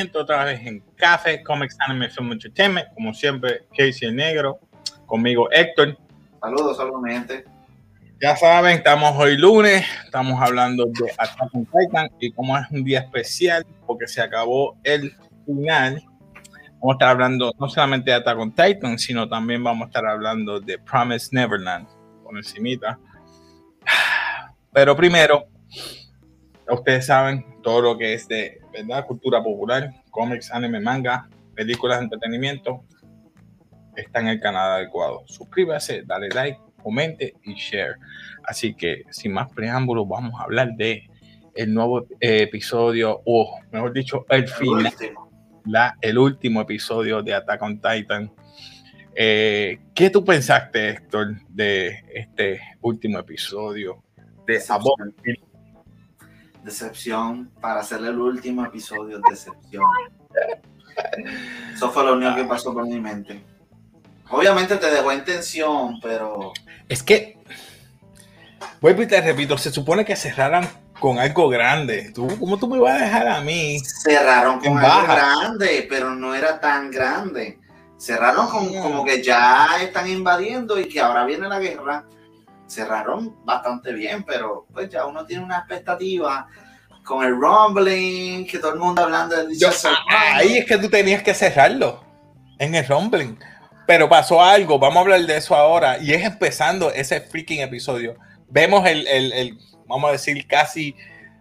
Gente, otra vez en Café Comics Anime Film Entertainment. Como siempre, Casey el Negro, conmigo Héctor. Saludos, saludos, mi gente. Ya saben, estamos hoy lunes, estamos hablando de Attack on Titan y como es un día especial porque se acabó el final, vamos a estar hablando no solamente de Attack on Titan, sino también vamos a estar hablando de Promise Neverland, por encimita. Pero primero, ustedes saben todo lo que es de ¿verdad? cultura popular, cómics, anime, manga, películas de entretenimiento, está en el canal adecuado. Suscríbase, dale like, comente y share. Así que sin más preámbulos, vamos a hablar de el nuevo eh, episodio, o mejor dicho, el final, la, el último episodio de Attack on Titan. Eh, ¿Qué tú pensaste, Héctor, de este último episodio de Decepción. Decepción. Para hacer el último episodio, decepción. Eso fue lo único que pasó por mi mente. Obviamente te dejó en tensión, pero. Es que, vuelvo y te repito, se supone que cerraran con algo grande. ¿Tú, ¿Cómo tú me vas a dejar a mí? Cerraron con algo grande, pero no era tan grande. Cerraron con, como que ya están invadiendo y que ahora viene la guerra. Cerraron bastante bien, pero pues ya uno tiene una expectativa con el rumbling, que todo el mundo hablando del Yo- So ahí es que tú tenías que cerrarlo en el rumbling. Pero pasó algo, vamos a hablar de eso ahora. Y es empezando ese freaking episodio. Vemos el, el- el, vamos a decir, casi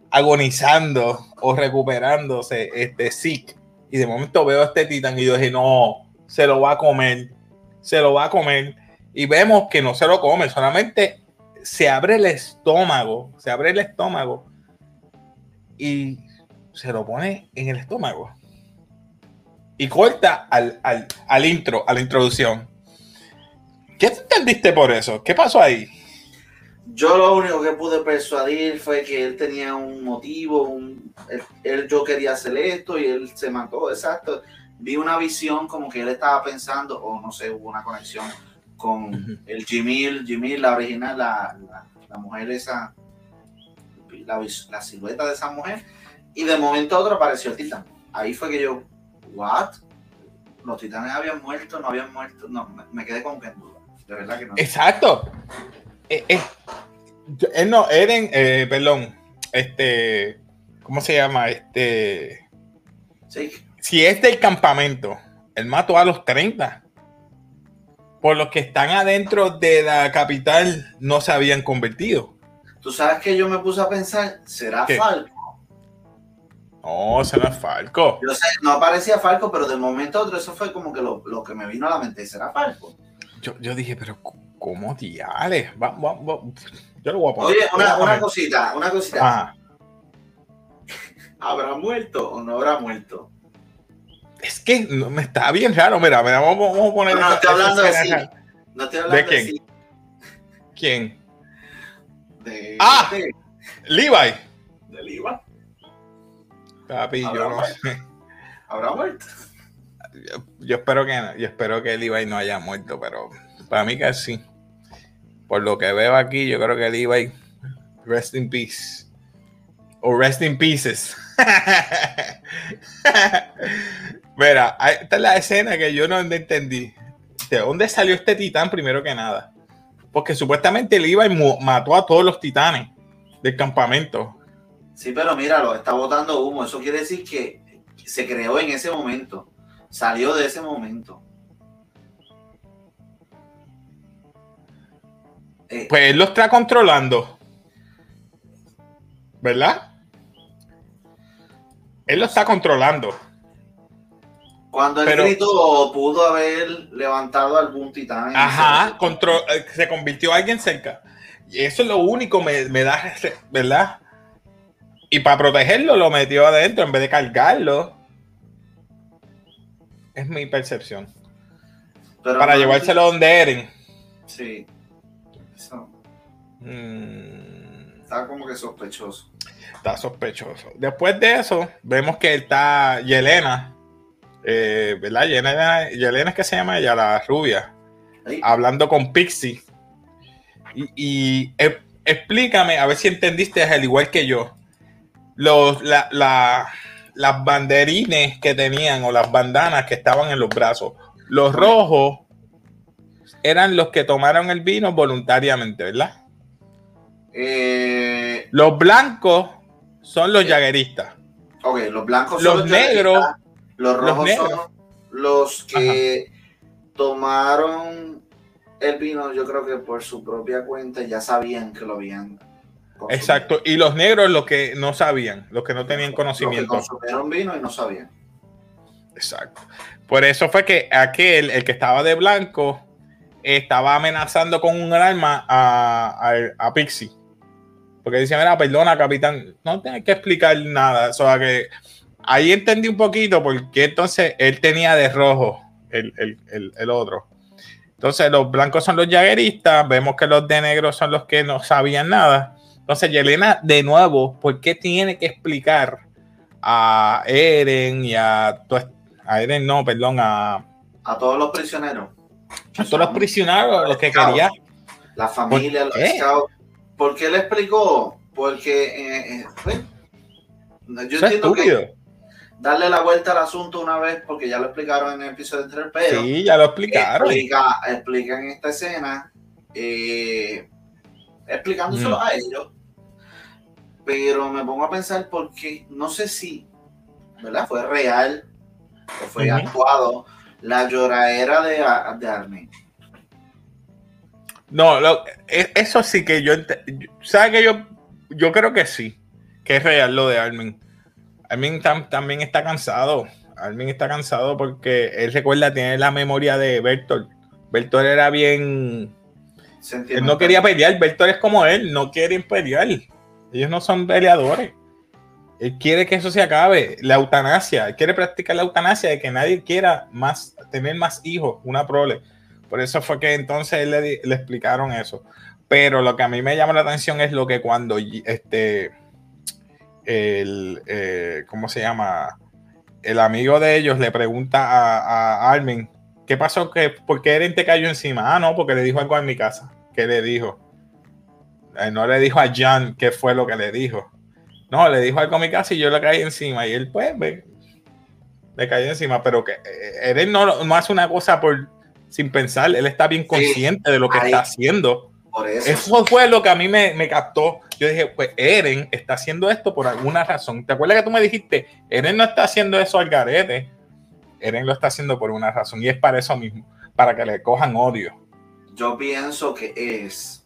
agonizando o recuperándose este Zeke. Y de momento veo a este titán y yo dije, no, se lo va a comer, se lo va a comer. Y vemos que no se lo come, solamente se abre el estómago, se abre el estómago y se lo pone en el estómago. Y corta al, al, al intro, a la introducción. ¿Qué te entendiste por eso? ¿Qué pasó ahí? Yo lo único que pude persuadir fue que él tenía un motivo, un, él, él- yo quería hacer esto y él se mató, exacto. Vi una visión como que él estaba pensando, o no sé, hubo una conexión con el Jimil, Jimil, la original, la, la, la mujer esa, la, la silueta de esa mujer, y de momento a otro apareció el titán. Ahí fue que yo, ¿what? Los titanes habían muerto, no habían muerto, no, me, me quedé con que en duda, de verdad que no. Exacto. Eh, eh, yo- él no, Eren, eh, perdón, este, ¿cómo se llama? Este, Sí, si es del campamento, él mató a los 30. Por los que están adentro de la capital no se habían convertido. Tú sabes que yo me puse a pensar, ¿será ¿Qué? Falco? No, es Falco. Yo sé, no aparecía Falco, pero de momento a otro eso fue como que lo, lo que me vino a la mente, ¿será Falco? Yo, yo dije, pero ¿cómo diales? Va- va- va- Yo lo voy a poner. Oye, una, una cosita, una cosita. Ajá. ¿Habrá muerto o no habrá muerto? Es que no, me está bien raro. Mira, mira, vamos, vamos a poner. No, no, estoy esa hablando de sí. No estoy hablando quién? sí, ¿Quién? de, Ah. de, Levi. del IVA. Papi, yo no muerto. sé. ¿Habrá muerto? Yo, yo espero que no. Yo espero que Levi no haya muerto, pero para mí que sí. Por lo que veo aquí, yo creo que Levi. Rest in peace. O rest in pieces. Mira, esta es la escena que yo no entendí. ¿De dónde salió este titán primero que nada? Porque supuestamente Levi mu- mató a todos los titanes del campamento. Sí, pero míralo, está botando humo. Eso quiere decir que se creó en ese momento. Salió de ese momento. Eh, Pues él lo está controlando. ¿Verdad? Él lo está controlando. Cuando pero- gritó, pudo haber levantado algún titán. Ajá, eh, se convirtió en alguien cerca. Y eso es lo único me, me da, ¿verdad? Y para protegerlo lo metió adentro en vez de cargarlo. Es mi percepción. Pero Para no- llevárselo donde Eren. Sí. Eso Mm, está como que sospechoso. está sospechoso. Después de eso, vemos que está Yelena. Eh, ¿Verdad? Yelena, Yelena es que se llama ella, la rubia. Hablando con Pixie. Y, y, eh, explícame, a ver si entendiste al igual que yo. Los, la, la- las banderines que tenían o las bandanas que estaban en los brazos. Los rojos eran los que tomaron el vino voluntariamente, ¿verdad? Eh, los blancos son los jagueristas. Ok, los blancos son los, negros. Los rojos son los que tomaron el vino, yo creo que por su propia cuenta ya sabían que lo habían. Exacto, y los negros los que no sabían, los que no tenían conocimiento. Los que consumieron vino y no sabían. Exacto. Por eso fue que aquel, el que estaba de blanco, estaba amenazando con un arma a, a, Pixie. Porque dice, mira, perdona, capitán, no tienes que explicar nada. O sea que ahí entendí un poquito porque entonces él tenía de rojo el, el, otro. Entonces los blancos son los jagueristas, vemos que los de negro son los que no sabían nada. Entonces Yelena, de nuevo, ¿por qué tiene que explicar a Eren y a... A Eren no, perdón, a... A todos los prisioneros todos los prisioneros, los que quería. La familia, ¿Por los scouts. ¿Por qué le explicó? Porque eh, eh, yo entiendo que darle la vuelta al asunto una vez, porque ya lo explicaron en el episodio anterior, pero sí, ya lo explicaron. Explica, en esta escena, eh, explicándoselo mm. a ellos, pero me pongo a pensar porque no sé si, ¿verdad? Fue real o fue actuado la lloradera de, de Armin. No, e, eso sí que yo. ¿Sabes que yo, yo creo que sí, que es real lo de Armin. Armin también está cansado. Armin está cansado porque él recuerda, tiene la memoria de Bertolt. Bertolt era bien. Él no quería pelear. Bertolt es como él, no quiere pelear. Ellos no son peleadores. Él quiere que eso se acabe, la eutanasia, él quiere practicar la eutanasia de que nadie quiera más, tener más hijos, una prole. Por eso fue que entonces le, le, explicaron eso. Pero lo que a mí me llama la atención es lo que cuando este, el, eh, ¿cómo se llama? El amigo de ellos le pregunta a, Armin, ¿qué pasó? ¿Qué, ¿Por qué Eren te cayó encima? Ah, no, porque le dijo algo en mi casa. ¿Qué le dijo? Eh, no le dijo a Jan qué fue lo que le dijo. No, le dijo algo a mi casa y yo le caí encima. Y él, pues, le cayó encima. Pero que eh, no, no hace una cosa por sin pensar. Él está bien consciente de lo que está haciendo. Eso. fue lo que a mí me, captó. Yo dije, pues Eren está haciendo esto por alguna razón. ¿Te acuerdas que tú me dijiste, Eren no está haciendo eso al garete? Eren lo está haciendo por una razón y es para eso mismo, para que le cojan odio. Yo pienso que es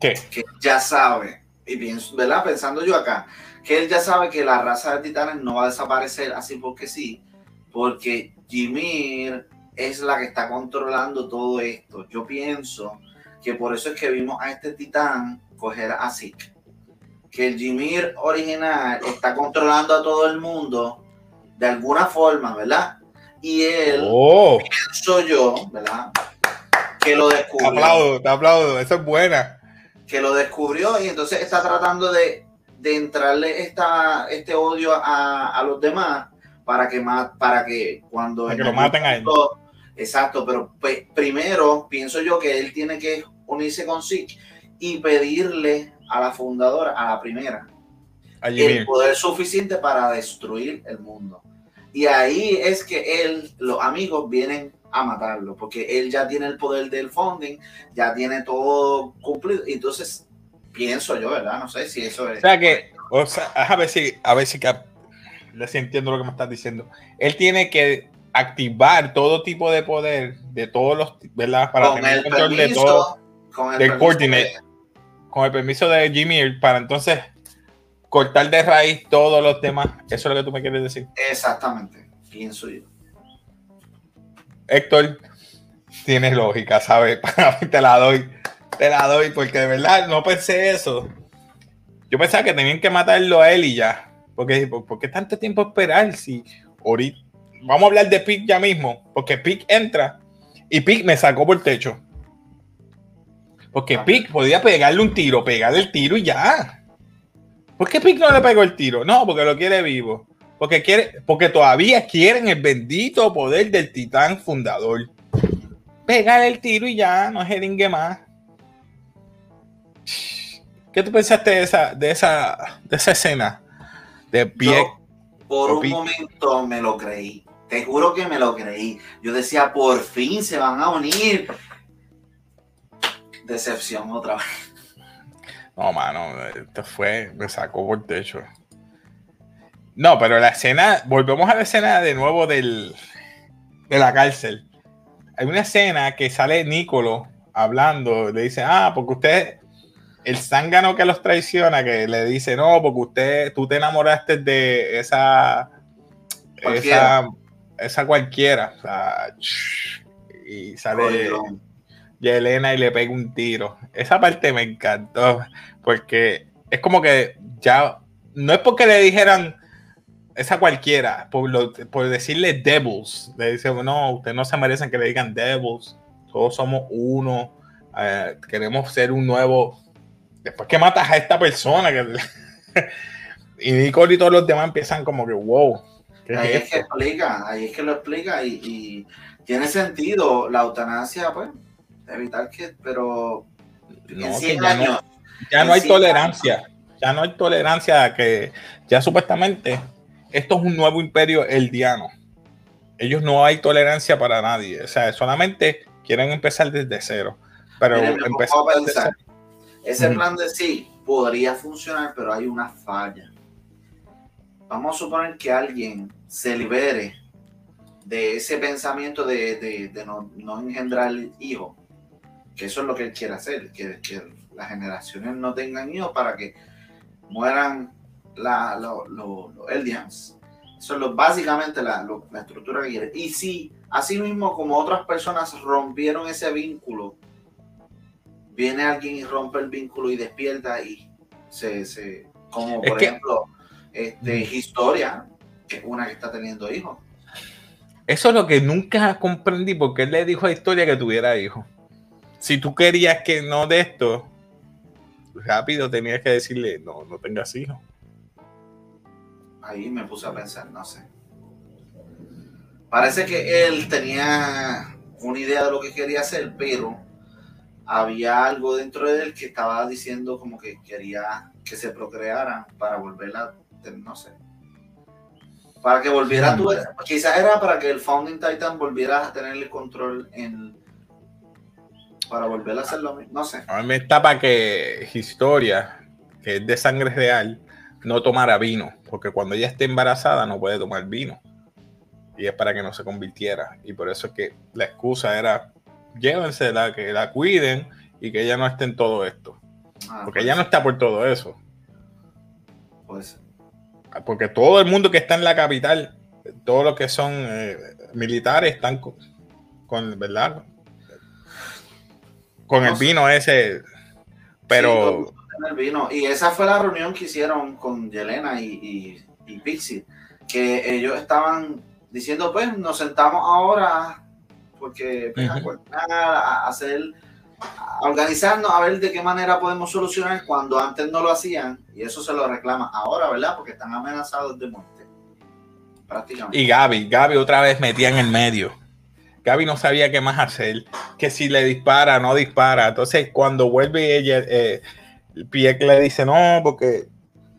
¿Qué? que ya sabe, y pienso, ¿verdad? Pensando yo acá, que él ya sabe que la raza de titanes no va a desaparecer así porque sí, porque Ymir es la que está controlando todo esto. Yo pienso que por eso es que vimos a este titán coger a Zeke. Que el Ymir original está controlando a todo el mundo de alguna forma, ¿verdad? Y él, oh. pienso yo, ¿verdad? Que lo descubrió. Te aplaudo, te aplaudo, eso es buena. Que lo descubrió y entonces está tratando de de entrarle esta, este odio a, los demás para que, para que cuando... Para que lo maten a él. Exacto, pero pues, primero pienso yo que él tiene que unirse con Sik y pedirle a la fundadora, a la primera, el poder suficiente para destruir el mundo. Y ahí es que él, los amigos vienen a matarlo, porque él ya tiene el poder del funding, ya tiene todo cumplido. Entonces Pienso yo, ¿verdad? No sé si eso es. O sea que, o sea, a ver si, a ver si, si entiendo lo que me estás diciendo. Él tiene que activar todo tipo de poder de todos los, ¿verdad? Para tener el control de todo, con el del coordinate, con el permiso de Jimmy, para entonces cortar de raíz todos los temas. Eso es lo que tú me quieres decir. Exactamente, pienso yo. Héctor, tienes lógica, ¿sabes? Te la doy te la doy, porque de verdad no pensé eso. Yo pensaba que tenían que matarlo a él y ya. Porque, ¿por qué tanto tiempo esperar? Si ahorita. Vamos a hablar de Pick ya mismo. Porque Pick entra y Pick me sacó por el techo. Porque ah. Pick podía pegarle un tiro, pegarle el tiro y ya. ¿Por qué Pick no le pegó el tiro? No, porque lo quiere vivo. Porque, quiere, porque todavía quieren el bendito poder del titán fundador. Pegar el tiro y ya, no es jeringue más. ¿Qué tú pensaste de esa, de esa, de esa escena? De pie. Por un momento me lo creí. Te juro que me lo creí. Yo decía, por fin se van a unir. Decepción otra vez. No, mano, esto fue, me sacó por el techo. No, pero la escena, volvemos a la escena de nuevo del, de la cárcel. Hay una escena que sale Nicolo hablando, le dice, ah, porque usted, el zángano que los traiciona, que le dice, no, porque usted, tú te enamoraste de esa, esa, esa cualquiera. O sea, y sale Yelena y le pega un tiro. Esa parte me encantó, porque es como que ya, no es porque le dijeran esa cualquiera, por, por decirle devils, le dicen, no, ustedes no se merecen que le digan devils, todos somos uno, eh, queremos ser un nuevo. Después que matas a esta persona, que, y Nicole y todos los demás empiezan como que, wow. Ahí es, que explica, ahí es que lo explica y, tiene sentido la eutanasia, pues, evitar que, pero no, ya No, hay tolerancia, ya no hay tolerancia que ya supuestamente esto es un nuevo imperio eldiano. Ellos no hay tolerancia para nadie, o sea, solamente quieren empezar desde cero. Pero empezar ese plan de sí podría funcionar, pero hay una falla. Vamos a suponer que alguien se libere de ese pensamiento de, no, engendrar hijos, que eso es lo que él quiere hacer, que, las generaciones no tengan hijos para que mueran los Eldians. Eso es lo, básicamente la, la, estructura que quiere. Y si, así mismo como otras personas rompieron ese vínculo viene alguien y rompe el vínculo y despierta y se, se como por ejemplo, este, Historia, que es una que está teniendo hijos. Eso es lo que nunca comprendí, porque él le dijo a Historia que tuviera hijos. Si tú querías que no de esto, rápido tenías que decirle, no, no tengas hijos. Ahí me puse a pensar, no sé. Parece que él tenía una idea de lo que quería hacer, pero había algo dentro de él que estaba diciendo como que quería que se procrearan para volver a, no sé, para que volviera a tu, quizás era para que el Founding Titan volviera a tener el control en, para volver a hacer lo mismo, no sé. A mí me está para que Historia, que es de sangre real, no tomara vino, porque cuando ella esté embarazada no puede tomar vino. Y es para que no se convirtiera. Y por eso es que la excusa era llévensela, que la cuiden y que ella no esté en todo esto. Ah, porque ella no está por todo eso. Pues. Porque todo el mundo que está en la capital, todos los que son eh, militares están con, ¿verdad? Con el vino ese. Pero. el vino. Y esa fue la reunión que hicieron con Yelena y, y Pixie. Que ellos estaban diciendo, pues nos sentamos ahora porque pues, a, hacer, organizarnos a ver de qué manera podemos solucionar cuando antes no lo hacían y eso se lo reclama ahora, ¿verdad? Porque están amenazados de muerte. Prácticamente. Y Gaby, Gaby otra vez metía en el medio. Gaby no sabía qué más hacer, que si le dispara, no dispara. Entonces, cuando vuelve ella, eh, Pieck le dice, no, porque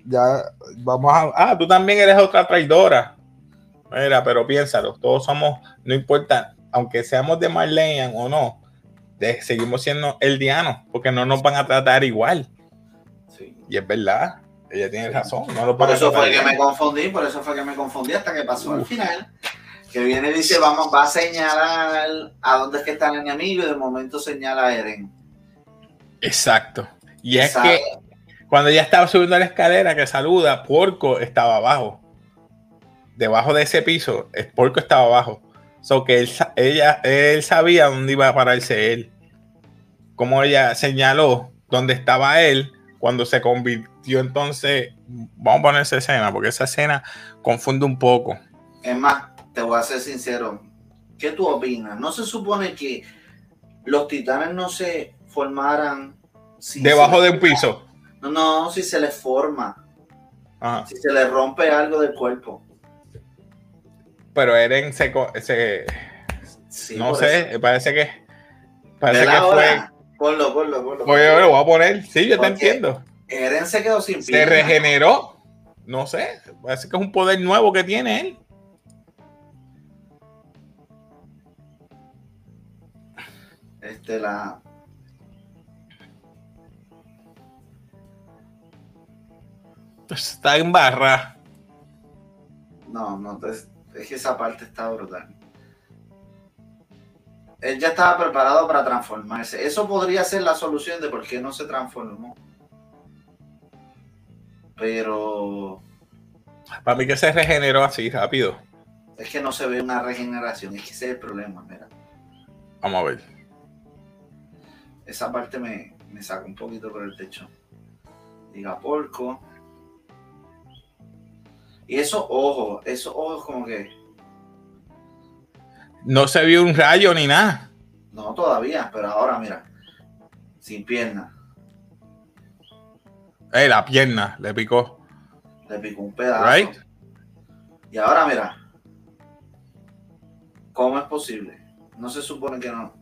ya vamos a... Ah, tú también eres otra traidora. Mira, pero piénsalo, todos somos, no importa, aunque seamos de Marleyan o no, seguimos siendo eldianos, porque no nos van a tratar igual. Y es verdad, ella tiene razón. por eso fue que me confundí, por eso fue que me confundí hasta que pasó al final. Que viene y dice, vamos, va a señalar a dónde es que está el enemigo y de momento señala a Eren. Exacto. Y es que cuando ella estaba subiendo la escalera que saluda, Porco estaba abajo. Debajo de ese piso, Porco estaba abajo. So que él, ella, él sabía dónde iba a pararse él. Como ella señaló dónde estaba él cuando se convirtió entonces. Vamos a poner esa escena, porque esa escena confunde un poco. Es más, te voy a ser sincero. ¿Qué tú opinas? ¿No se supone que los titanes no se formaran debajo de un piso? No, no, si se les forma. Si se les rompe algo del cuerpo pero Eren se, no sé, parece que parece que fue. Ponlo, ponlo, ponlo. Pues yo lo voy a poner. Sí, yo te entiendo. Eren se quedó sin Se regeneró. no sé, parece que es un poder nuevo que tiene él. Este, la. Está en barra. No, no, es que esa parte está brutal. Él ya estaba preparado para transformarse. Eso podría ser la solución de por qué no se transformó. Pero. Para mí que se regeneró así rápido. Es que no se ve una regeneración, es que ese es el problema, mira. Vamos a ver. Esa parte me, me saca un poquito por el techo. Diga porco. Y esos ojos, esos ojos como que. No se vio un rayo ni nada. No, todavía, pero ahora mira. Sin pierna. Eh, la pierna le picó. Le picó un pedazo. Y ahora mira. ¿Cómo es posible? No se supone que no.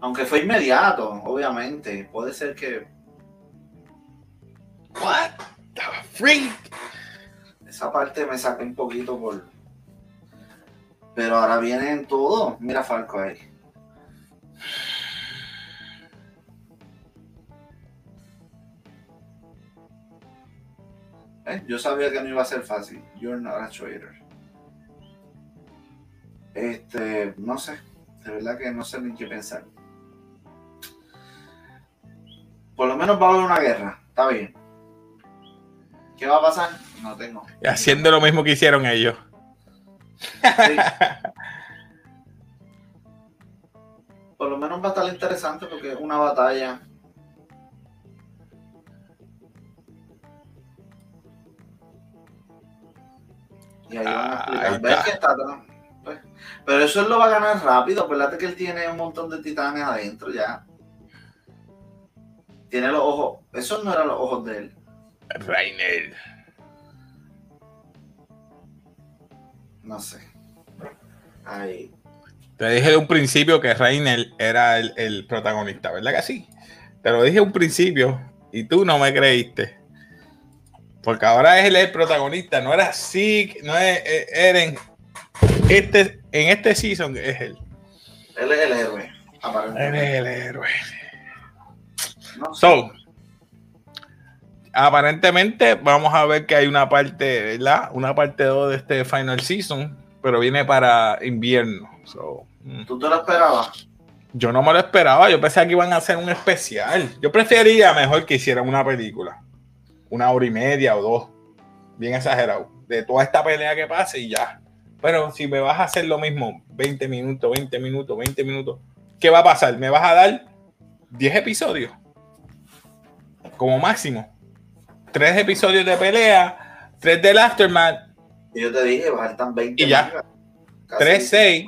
Aunque fue inmediato, obviamente. Puede ser que. What the freak? Esa parte me saca un poquito por. Pero ahora vienen todo. Mira Falco ahí. ¿Eh? Yo sabía que no iba a ser fácil. You're not a traitor. Este, no sé. De verdad que no sé ni qué pensar. Por lo menos va a haber una guerra. Está bien. ¿Qué va a pasar? No tengo. Haciendo lo mismo que hicieron ellos. Sí. Por lo menos va a estar interesante porque es una batalla. Y ahí van a explicar. ¿Ves que está? Pues, pero eso él lo va a ganar rápido. Acuérdate que él tiene un montón de titanes adentro ya. Tiene los ojos. Esos no eran los ojos de él. Rainer. No sé. Ahí. Te dije de un principio que Rainer era el, el, protagonista, ¿verdad que sí? Te lo dije un principio y tú no me creíste. Porque ahora es él el protagonista, no era Zeke, no es Eren. Este, en este season es él. Él es el héroe, Él es el héroe. No sé. So, aparentemente vamos a ver que hay una parte, ¿verdad? Una parte 2 de este final season, pero viene para invierno. So, mm. ¿Tú te lo esperabas? Yo no me lo esperaba, yo pensé que iban a hacer un especial. Yo prefería mejor que hicieran una película. Una hora y media o dos. Bien exagerado. De toda esta pelea que pase y ya. Pero si me vas a hacer lo mismo, 20 minutos, 20 minutos, 20 minutos, ¿qué va a pasar? ¿Me vas a dar 10 episodios? Como máximo tres episodios de pelea, tres del Aftermath. Y yo te dije, faltan 20. Y ya. Tres, seis.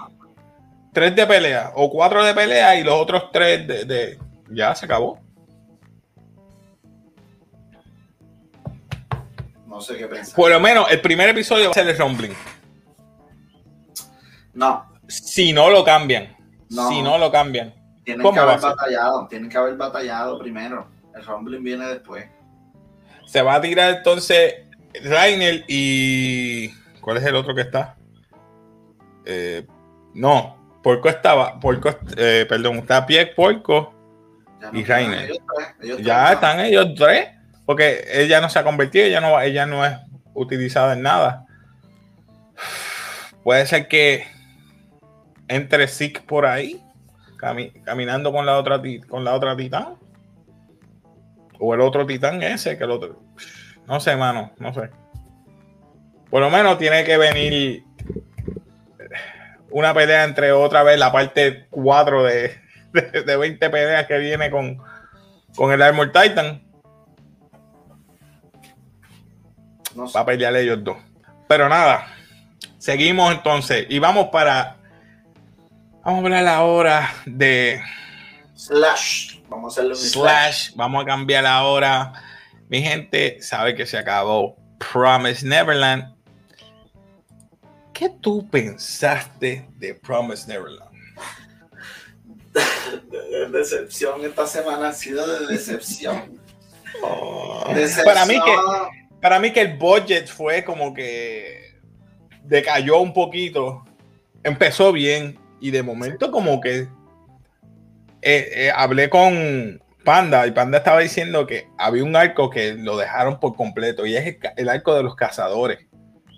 Tres de pelea. O cuatro de pelea y los otros tres de. de... Ya se acabó. No sé qué pensar. Por lo menos el primer episodio va a ser el Rumbling. No. Si no lo cambian. No. Si no lo cambian. Tienen que haber batallado. Tienen que haber batallado primero. El Rumbling viene después. Se va a tirar entonces Rainer y. ¿Cuál es el otro que está? Eh, no, Porco estaba. Porco, eh, perdón, está Pie, Porco y Rainer. ya están ellos tres. Porque ella no se ha convertido, ella no, ella no es utilizada en nada. Puede ser que entre Zeke por ahí, caminando con la otra con la otra titán. O el otro titán ese, que el otro. No sé, mano, no sé. Por lo menos tiene que venir una pelea entre otra vez la parte 4 de, de, 20 peleas que viene con, con el Armor Titan. No sé. Va a pelear ellos dos. Pero nada, seguimos entonces y vamos para. Vamos a hablar ahora de. Slash. Vamos a hacerle un slash. Vamos a cambiar ahora. Mi gente sabe que se acabó Promise Neverland. ¿Qué tú pensaste de Promise Neverland? De, decepción. Esta semana ha sido de decepción. Oh. Para mí que para mí que el budget fue como que decayó un poquito. Empezó bien y de momento como que eh, eh, hablé con Panda y Panda estaba diciendo que había un arco que lo dejaron por completo y es el, arco de los cazadores.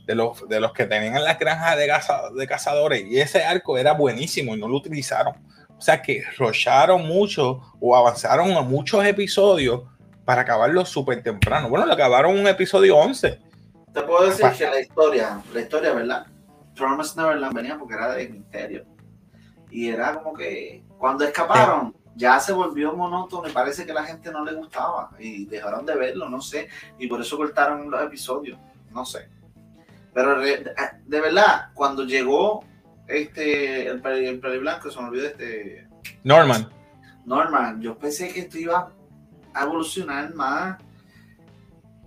De los, de los que tenían las granjas de, de cazadores y ese arco era buenísimo y no lo utilizaron. O sea que rocharon mucho o avanzaron a muchos episodios para acabarlo súper temprano. Bueno, lo acabaron un episodio 11. Te puedo decir que la historia, la historia, ¿verdad? Promise Neverland venía porque era de misterio. Y era como que cuando escaparon, ya se volvió monótono y parece que a la gente no le gustaba y dejaron de verlo, no sé. Y por eso cortaron los episodios, no sé. Pero de, verdad, cuando llegó este, el, el, blanco, se me olvidó este... Norman. Norman, yo pensé que esto iba a evolucionar más,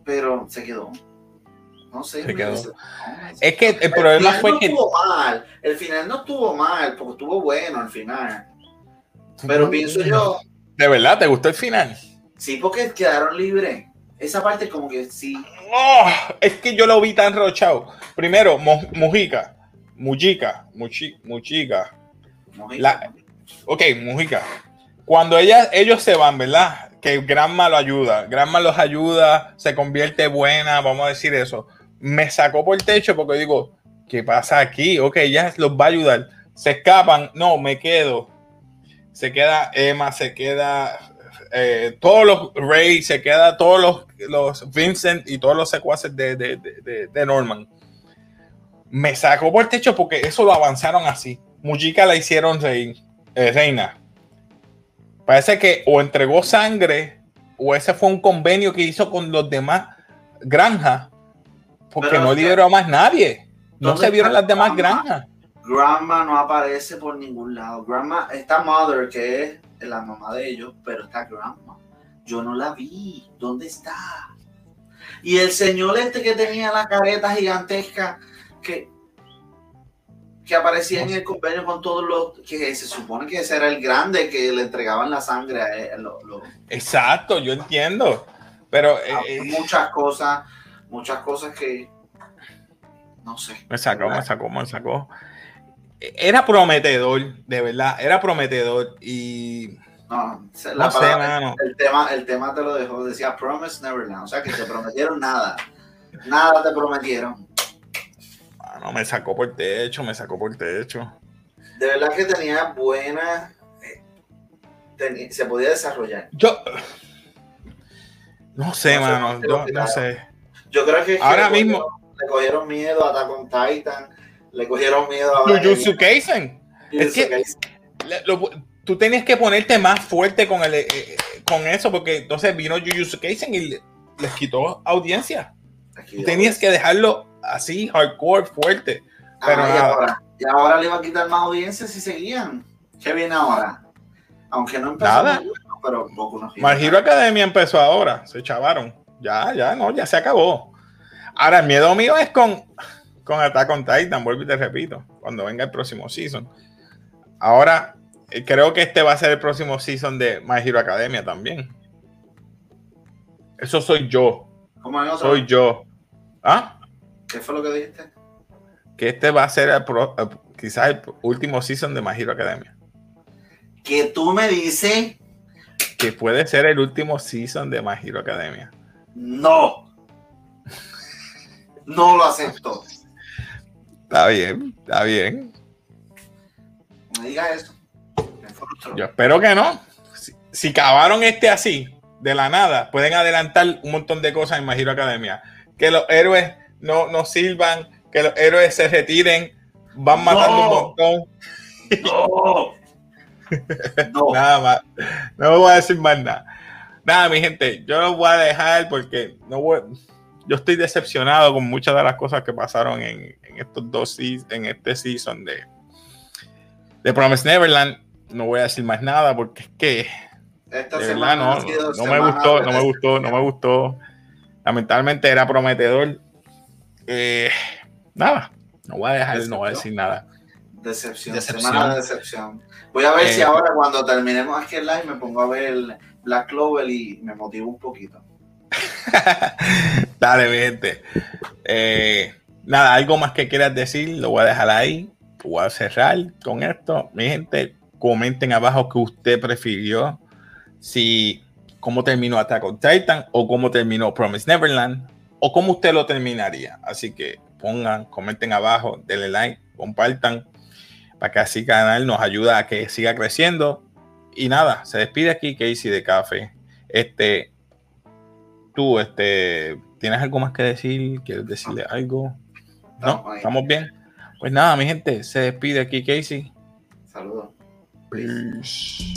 pero se quedó. No sé. Se quedó. es que el problema fue no que. Estuvo mal. El final no estuvo mal, porque estuvo bueno al final. Pero pienso yo. ¿De verdad te gustó el final? Sí, porque quedaron libres. Esa parte, como que sí. Oh, es que yo lo vi tan rochado. Primero, Mujica. Mujica. Mujica. La, ok, Mujica. Cuando ella, ellos se van, ¿verdad? Que Granma lo ayuda. Granma los ayuda, se convierte buena, vamos a decir eso. Me sacó por el techo porque digo, ¿qué pasa aquí? Ok, ella los va a ayudar. Se escapan, no, me quedo. Se queda Emma, se queda eh, todos los Ray, se queda todos los, los Vincent y todos los secuaces de, de, de, Norman. Me sacó por el techo porque eso lo avanzaron así. Mujica la hicieron eh, reina Parece que o entregó sangre o ese fue un convenio que hizo con los demás granjas, porque no liberó a más nadie. No se vieron las demás granjas. Grandma no aparece por ningún lado. Grandma está Mother, que es la mamá de ellos, pero está Grandma. Yo no la vi. ¿Dónde está? Y el señor este que tenía la careta gigantesca, que que aparecía en el convenio con todos los que se supone que ese era el grande que le entregaban la sangre a él. Exacto, yo entiendo. Pero ah, eh, muchas cosas, muchas cosas que no sé. Me sacó, me sacó, me sacó. Era prometedor, de verdad, era prometedor y no, la palabra, el, tema, el tema te lo dejó, decía Promise Neverland, o sea que te prometieron nada, nada te prometieron no, me sacó por el techo, me sacó por el techo. De verdad que tenía buena. Eh, se podía desarrollar. Yo. No sé, mano. Yo, no sé. Yo creo que. Ahora mismo. le cogieron miedo a Attack on Titan. Le cogieron miedo a. Jujutsu Kaisen. Es que. tú tenías que ponerte más fuerte con, el, eh, eh, con eso, porque entonces vino Jujutsu Kaisen y les quitó audiencia. tenías que dejarlo así, hardcore, fuerte. Pero ah, y, ahora, le iba a quitar más audiencia si seguían. ¿Qué viene ahora? Aunque no empezó nada. pero poco nos Academia empezó ahora, se chavaron. Ya, ya, no, ya se acabó. Ahora, el miedo mío es con, con Attack on Titan, vuelvo y te repito, cuando venga el próximo season. Ahora, eh, creo que este va a ser el próximo season de My Hero Academia también. Eso soy yo. ¿Cómo soy yo. ¿Ah? ¿Qué fue lo que dijiste? Que este va a ser el quizás el último season de My Hero Academia. Que tú me dices que puede ser el último season de My Hero Academia. No. No lo acepto. Está bien, está bien. Me diga eso. Yo espero que no. Si, si, acabaron este así, de la nada, pueden adelantar un montón de cosas en My Hero Academia. Que los héroes no, no sirvan, que los héroes se retiren, van matando un montón. No. nada más. No voy a decir más nada. Nada, mi gente, yo lo voy a dejar porque no yo estoy decepcionado con muchas de las cosas que pasaron en, estos dos en este season de, de Promise Neverland. No voy a decir más nada porque es que Esta semana no, no me gustó, no me gustó, no me gustó. Lamentablemente era prometedor eh, nada, no voy a dejar, no voy a decir nada. Decepción, semana de decepción. Voy a ver si eh, ahora cuando terminemos aquí el live me pongo a ver Black Clover y me motivo un poquito. Dale, mi gente. Eh, nada, algo más que quieras decir, lo voy a dejar ahí. Voy a cerrar con esto. Mi gente, comenten abajo que usted prefirió. Si cómo terminó Attack on Titan o cómo terminó Promise Neverland o cómo usted lo terminaría. Así que pongan, comenten abajo, denle like, compartan para que así canal nos ayuda a que siga creciendo. Y nada, se despide aquí Casey de Café. Este, tú, este, ¿tienes algo más que decir? ¿Quieres decirle algo? ¿No? ¿Estamos bien? Pues nada, mi gente, se despide aquí Casey. Saludos. Peace.